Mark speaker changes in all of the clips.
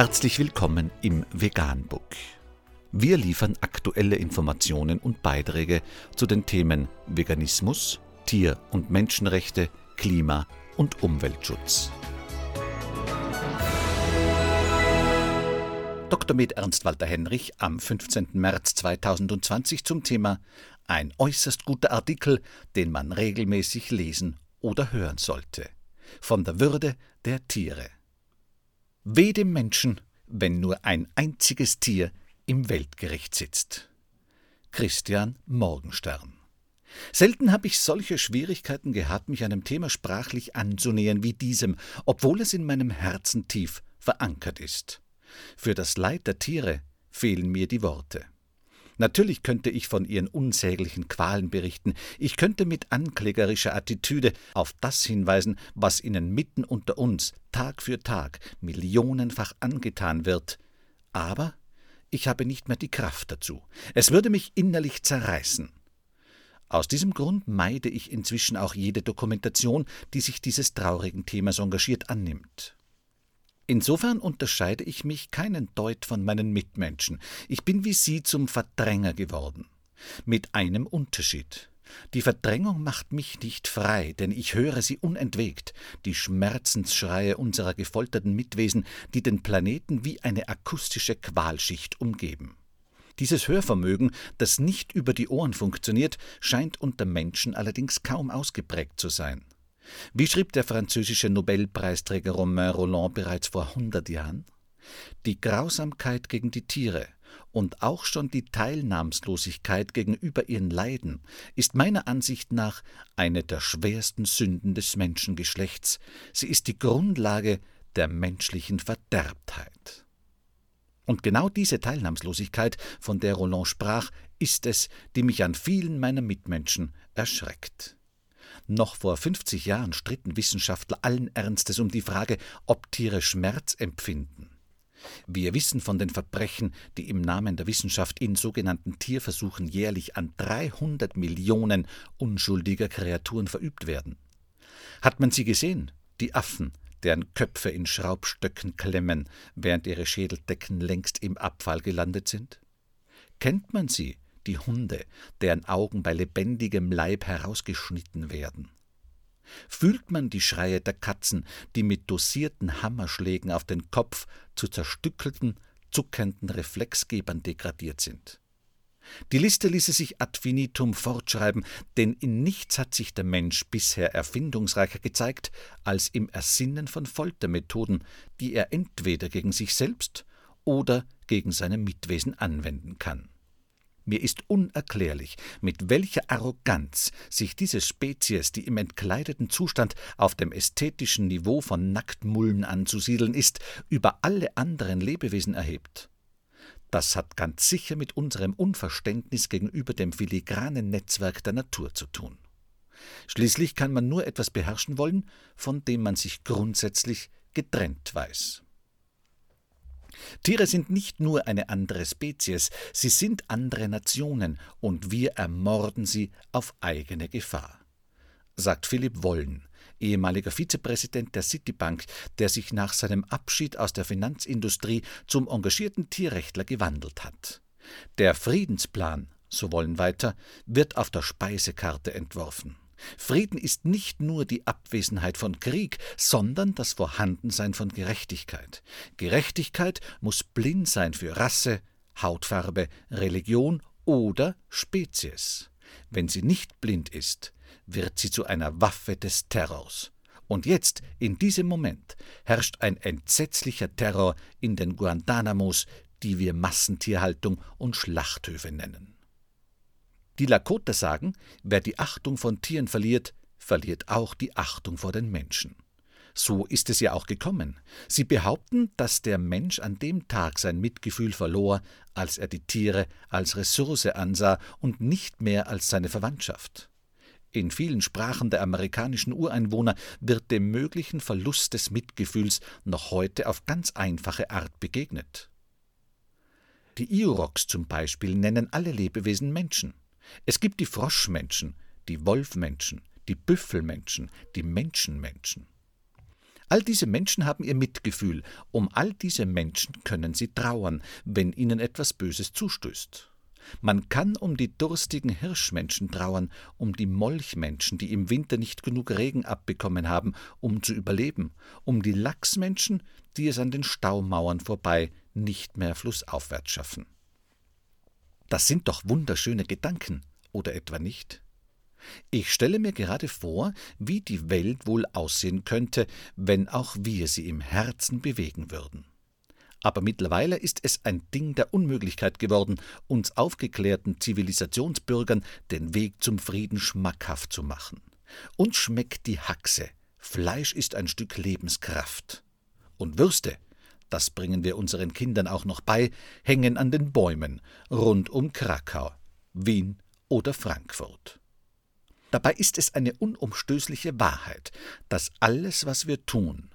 Speaker 1: Herzlich willkommen im Veganbook. Wir liefern aktuelle Informationen und Beiträge zu den Themen Veganismus, Tier- und Menschenrechte, Klima- und Umweltschutz. Dr. Med Ernst Walter Henrich am 15. März 2020 zum Thema Ein äußerst guter Artikel, den man regelmäßig lesen oder hören sollte. Von der Würde der Tiere. Weh dem Menschen, wenn nur ein einziges Tier im Weltgericht sitzt. Christian Morgenstern. Selten habe ich solche Schwierigkeiten gehabt, mich einem Thema sprachlich anzunähern wie diesem, obwohl es in meinem Herzen tief verankert ist. Für das Leid der Tiere fehlen mir die Worte. Natürlich könnte ich von ihren unsäglichen Qualen berichten, ich könnte mit anklägerischer Attitüde auf das hinweisen, was ihnen mitten unter uns Tag für Tag millionenfach angetan wird, aber ich habe nicht mehr die Kraft dazu. Es würde mich innerlich zerreißen. Aus diesem Grund meide ich inzwischen auch jede Dokumentation, die sich dieses traurigen Themas engagiert annimmt. Insofern unterscheide ich mich keinen Deut von meinen Mitmenschen. Ich bin wie sie zum Verdränger geworden. Mit einem Unterschied. Die Verdrängung macht mich nicht frei, denn ich höre sie unentwegt, die Schmerzensschreie unserer gefolterten Mitwesen, die den Planeten wie eine akustische Qualschicht umgeben. Dieses Hörvermögen, das nicht über die Ohren funktioniert, scheint unter Menschen allerdings kaum ausgeprägt zu sein. Wie schrieb der französische Nobelpreisträger Romain Roland bereits vor hundert Jahren? Die Grausamkeit gegen die Tiere und auch schon die Teilnahmslosigkeit gegenüber ihren Leiden ist meiner Ansicht nach eine der schwersten Sünden des Menschengeschlechts. Sie ist die Grundlage der menschlichen Verderbtheit. Und genau diese Teilnahmslosigkeit, von der Roland sprach, ist es, die mich an vielen meiner Mitmenschen erschreckt. Noch vor 50 Jahren stritten Wissenschaftler allen Ernstes um die Frage, ob Tiere Schmerz empfinden. Wir wissen von den Verbrechen, die im Namen der Wissenschaft in sogenannten Tierversuchen jährlich an 300 Millionen unschuldiger Kreaturen verübt werden. Hat man sie gesehen, die Affen, deren Köpfe in Schraubstöcken klemmen, während ihre Schädeldecken längst im Abfall gelandet sind? Kennt man sie, die Hunde, deren Augen bei lebendigem Leib herausgeschnitten werden. Fühlt man die Schreie der Katzen, die mit dosierten Hammerschlägen auf den Kopf zu zerstückelten, zuckenden Reflexgebern degradiert sind. Die Liste ließe sich ad finitum fortschreiben, denn in nichts hat sich der Mensch bisher erfindungsreicher gezeigt als im Ersinnen von Foltermethoden, die er entweder gegen sich selbst oder gegen seine Mitwesen anwenden kann. Mir ist unerklärlich, mit welcher Arroganz sich diese Spezies, die im entkleideten Zustand auf dem ästhetischen Niveau von Nacktmullen anzusiedeln ist, über alle anderen Lebewesen erhebt. Das hat ganz sicher mit unserem Unverständnis gegenüber dem filigranen Netzwerk der Natur zu tun. Schließlich kann man nur etwas beherrschen wollen, von dem man sich grundsätzlich getrennt weiß. Tiere sind nicht nur eine andere Spezies, sie sind andere Nationen, und wir ermorden sie auf eigene Gefahr, sagt Philipp Wollen, ehemaliger Vizepräsident der Citibank, der sich nach seinem Abschied aus der Finanzindustrie zum engagierten Tierrechtler gewandelt hat. Der Friedensplan, so wollen weiter, wird auf der Speisekarte entworfen. Frieden ist nicht nur die Abwesenheit von Krieg, sondern das Vorhandensein von Gerechtigkeit. Gerechtigkeit muss blind sein für Rasse, Hautfarbe, Religion oder Spezies. Wenn sie nicht blind ist, wird sie zu einer Waffe des Terrors. Und jetzt, in diesem Moment, herrscht ein entsetzlicher Terror in den Guantanamos, die wir Massentierhaltung und Schlachthöfe nennen. Die Lakota sagen, wer die Achtung von Tieren verliert, verliert auch die Achtung vor den Menschen. So ist es ja auch gekommen. Sie behaupten, dass der Mensch an dem Tag sein Mitgefühl verlor, als er die Tiere als Ressource ansah und nicht mehr als seine Verwandtschaft. In vielen Sprachen der amerikanischen Ureinwohner wird dem möglichen Verlust des Mitgefühls noch heute auf ganz einfache Art begegnet. Die Iuroks zum Beispiel nennen alle Lebewesen Menschen. Es gibt die Froschmenschen, die Wolfmenschen, die Büffelmenschen, die Menschenmenschen. All diese Menschen haben ihr Mitgefühl, um all diese Menschen können sie trauern, wenn ihnen etwas Böses zustößt. Man kann um die durstigen Hirschmenschen trauern, um die Molchmenschen, die im Winter nicht genug Regen abbekommen haben, um zu überleben, um die Lachsmenschen, die es an den Staumauern vorbei nicht mehr flussaufwärts schaffen. Das sind doch wunderschöne Gedanken, oder etwa nicht? Ich stelle mir gerade vor, wie die Welt wohl aussehen könnte, wenn auch wir sie im Herzen bewegen würden aber mittlerweile ist es ein Ding der Unmöglichkeit geworden, uns aufgeklärten Zivilisationsbürgern den Weg zum Frieden schmackhaft zu machen. Uns schmeckt die Haxe, Fleisch ist ein Stück Lebenskraft. Und Würste, das bringen wir unseren Kindern auch noch bei, hängen an den Bäumen rund um Krakau, Wien oder Frankfurt. Dabei ist es eine unumstößliche Wahrheit, dass alles, was wir tun,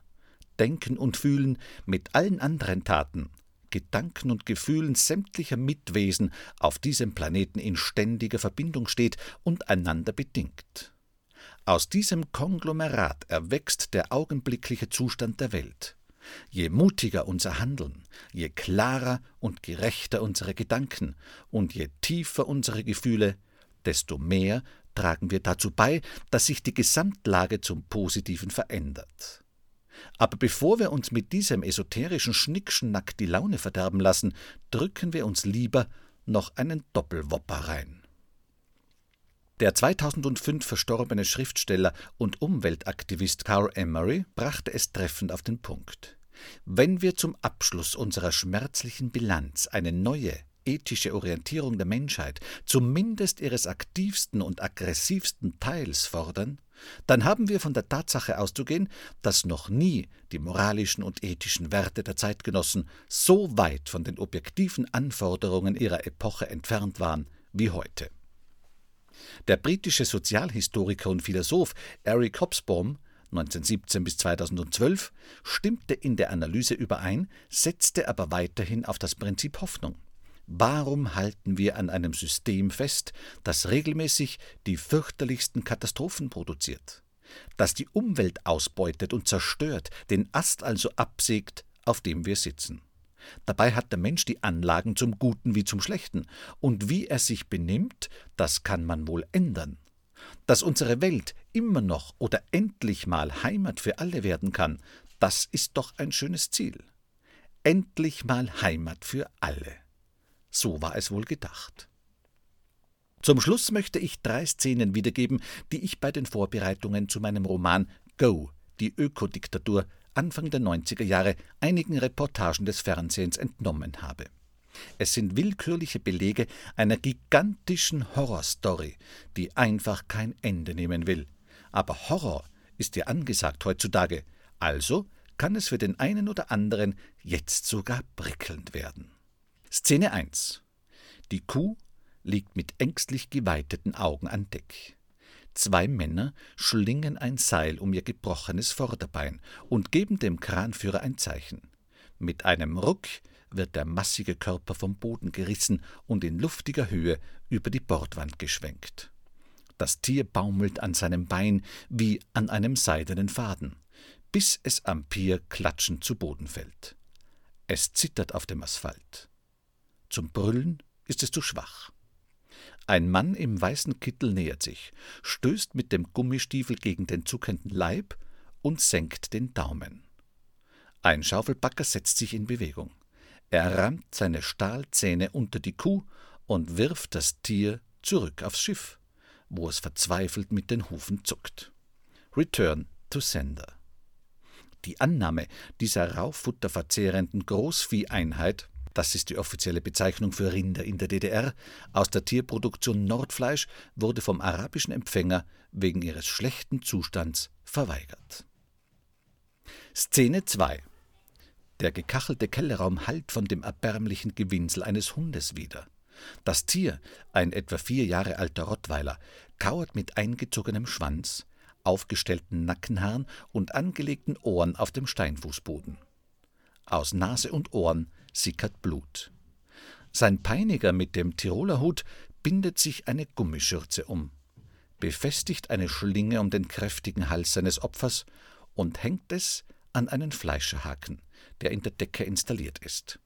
Speaker 1: Denken und Fühlen mit allen anderen Taten, Gedanken und Gefühlen sämtlicher Mitwesen auf diesem Planeten in ständiger Verbindung steht und einander bedingt. Aus diesem Konglomerat erwächst der augenblickliche Zustand der Welt. Je mutiger unser Handeln, je klarer und gerechter unsere Gedanken und je tiefer unsere Gefühle, desto mehr tragen wir dazu bei, dass sich die Gesamtlage zum Positiven verändert. Aber bevor wir uns mit diesem esoterischen Schnickschnack die Laune verderben lassen, drücken wir uns lieber noch einen Doppelwopper rein. Der 2005 verstorbene Schriftsteller und Umweltaktivist Carl Emery brachte es treffend auf den Punkt. Wenn wir zum Abschluss unserer schmerzlichen Bilanz eine neue, ethische Orientierung der Menschheit, zumindest ihres aktivsten und aggressivsten Teils fordern, dann haben wir von der Tatsache auszugehen, dass noch nie die moralischen und ethischen Werte der Zeitgenossen so weit von den objektiven Anforderungen ihrer Epoche entfernt waren wie heute. Der britische Sozialhistoriker und Philosoph Eric Hobsbawm 1917 bis 2012 stimmte in der Analyse überein, setzte aber weiterhin auf das Prinzip Hoffnung. Warum halten wir an einem System fest, das regelmäßig die fürchterlichsten Katastrophen produziert, das die Umwelt ausbeutet und zerstört, den Ast also absägt, auf dem wir sitzen? Dabei hat der Mensch die Anlagen zum Guten wie zum Schlechten, und wie er sich benimmt, das kann man wohl ändern. Dass unsere Welt immer noch oder endlich mal Heimat für alle werden kann, das ist doch ein schönes Ziel. Endlich mal Heimat für alle. So war es wohl gedacht. Zum Schluss möchte ich drei Szenen wiedergeben, die ich bei den Vorbereitungen zu meinem Roman Go, die Ökodiktatur, Anfang der 90er Jahre einigen Reportagen des Fernsehens entnommen habe. Es sind willkürliche Belege einer gigantischen Horrorstory, die einfach kein Ende nehmen will. Aber Horror ist ja angesagt heutzutage, also kann es für den einen oder anderen jetzt sogar prickelnd werden. Szene 1 Die Kuh liegt mit ängstlich geweiteten Augen an Deck. Zwei Männer schlingen ein Seil um ihr gebrochenes Vorderbein und geben dem Kranführer ein Zeichen. Mit einem Ruck wird der massige Körper vom Boden gerissen und in luftiger Höhe über die Bordwand geschwenkt. Das Tier baumelt an seinem Bein wie an einem seidenen Faden, bis es am Pier klatschend zu Boden fällt. Es zittert auf dem Asphalt. Zum Brüllen ist es zu schwach. Ein Mann im weißen Kittel nähert sich, stößt mit dem Gummistiefel gegen den zuckenden Leib und senkt den Daumen. Ein Schaufelbacker setzt sich in Bewegung. Er rammt seine Stahlzähne unter die Kuh und wirft das Tier zurück aufs Schiff, wo es verzweifelt mit den Hufen zuckt. Return to Sender. Die Annahme dieser rauffutterverzehrenden Großvieheinheit das ist die offizielle Bezeichnung für Rinder in der DDR, aus der Tierproduktion Nordfleisch wurde vom arabischen Empfänger wegen ihres schlechten Zustands verweigert. Szene 2 Der gekachelte Kellerraum hallt von dem erbärmlichen Gewinsel eines Hundes wieder. Das Tier, ein etwa vier Jahre alter Rottweiler, kauert mit eingezogenem Schwanz, aufgestellten Nackenhaaren und angelegten Ohren auf dem Steinfußboden. Aus Nase und Ohren sickert Blut. Sein Peiniger mit dem Tiroler Hut bindet sich eine Gummischürze um, befestigt eine Schlinge um den kräftigen Hals seines Opfers und hängt es an einen Fleischerhaken, der in der Decke installiert ist.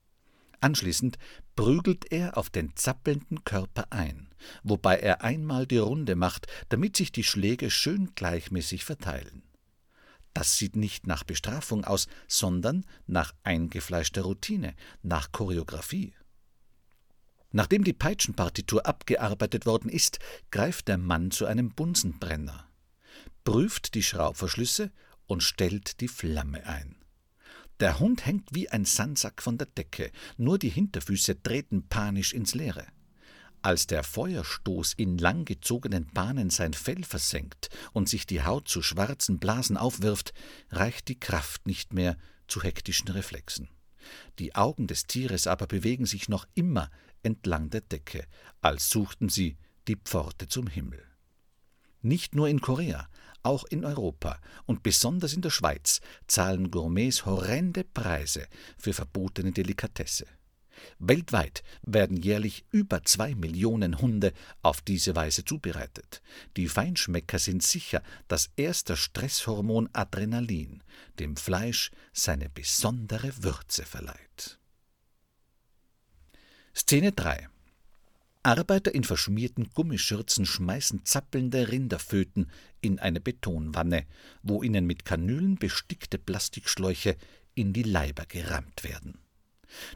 Speaker 1: Anschließend prügelt er auf den zappelnden Körper ein, wobei er einmal die Runde macht, damit sich die Schläge schön gleichmäßig verteilen. Das sieht nicht nach Bestrafung aus, sondern nach eingefleischter Routine, nach Choreografie. Nachdem die Peitschenpartitur abgearbeitet worden ist, greift der Mann zu einem Bunsenbrenner, prüft die Schraubverschlüsse und stellt die Flamme ein. Der Hund hängt wie ein Sandsack von der Decke, nur die Hinterfüße treten panisch ins Leere. Als der Feuerstoß in langgezogenen Bahnen sein Fell versenkt und sich die Haut zu schwarzen Blasen aufwirft, reicht die Kraft nicht mehr zu hektischen Reflexen. Die Augen des Tieres aber bewegen sich noch immer entlang der Decke, als suchten sie die Pforte zum Himmel. Nicht nur in Korea, auch in Europa und besonders in der Schweiz zahlen Gourmets horrende Preise für verbotene Delikatesse. Weltweit werden jährlich über zwei Millionen Hunde auf diese Weise zubereitet. Die Feinschmecker sind sicher, dass erst das Stresshormon Adrenalin dem Fleisch seine besondere Würze verleiht. Szene 3 Arbeiter in verschmierten Gummischürzen schmeißen zappelnde Rinderföten in eine Betonwanne, wo ihnen mit Kanülen bestickte Plastikschläuche in die Leiber gerammt werden.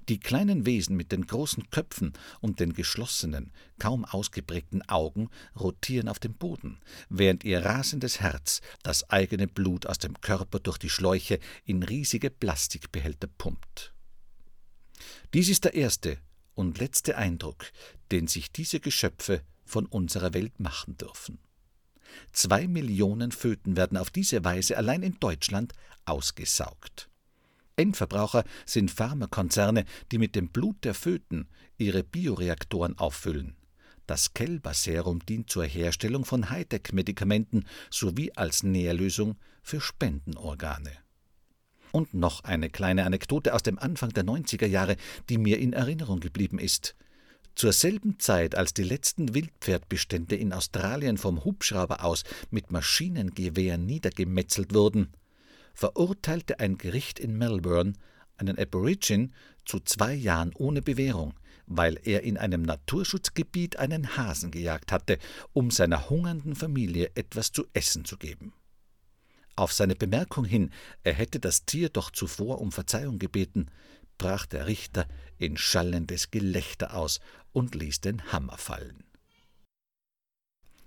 Speaker 1: Die kleinen Wesen mit den großen Köpfen und den geschlossenen, kaum ausgeprägten Augen rotieren auf dem Boden, während ihr rasendes Herz das eigene Blut aus dem Körper durch die Schläuche in riesige Plastikbehälter pumpt. Dies ist der erste und letzte Eindruck, den sich diese Geschöpfe von unserer Welt machen dürfen. Zwei Millionen Föten werden auf diese Weise allein in Deutschland ausgesaugt. Endverbraucher sind Pharmakonzerne, die mit dem Blut der Föten ihre Bioreaktoren auffüllen. Das Kälberserum dient zur Herstellung von Hightech-Medikamenten sowie als Nährlösung für Spendenorgane. Und noch eine kleine Anekdote aus dem Anfang der 90er Jahre, die mir in Erinnerung geblieben ist. Zur selben Zeit, als die letzten Wildpferdbestände in Australien vom Hubschrauber aus mit Maschinengewehren niedergemetzelt wurden, verurteilte ein Gericht in Melbourne einen Aborigin zu zwei Jahren ohne Bewährung, weil er in einem Naturschutzgebiet einen Hasen gejagt hatte, um seiner hungernden Familie etwas zu essen zu geben. Auf seine Bemerkung hin, er hätte das Tier doch zuvor um Verzeihung gebeten, brach der Richter in schallendes Gelächter aus und ließ den Hammer fallen.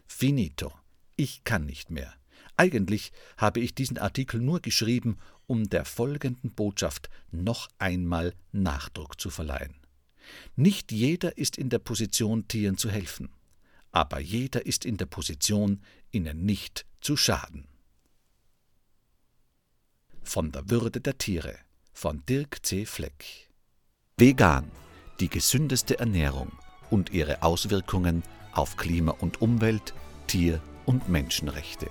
Speaker 1: Finito. Ich kann nicht mehr. Eigentlich habe ich diesen Artikel nur geschrieben, um der folgenden Botschaft noch einmal Nachdruck zu verleihen. Nicht jeder ist in der Position, Tieren zu helfen, aber jeder ist in der Position, ihnen nicht zu schaden. Von der Würde der Tiere von Dirk C. Fleck. Vegan, die gesündeste Ernährung und ihre Auswirkungen auf Klima und Umwelt, Tier- und Menschenrechte.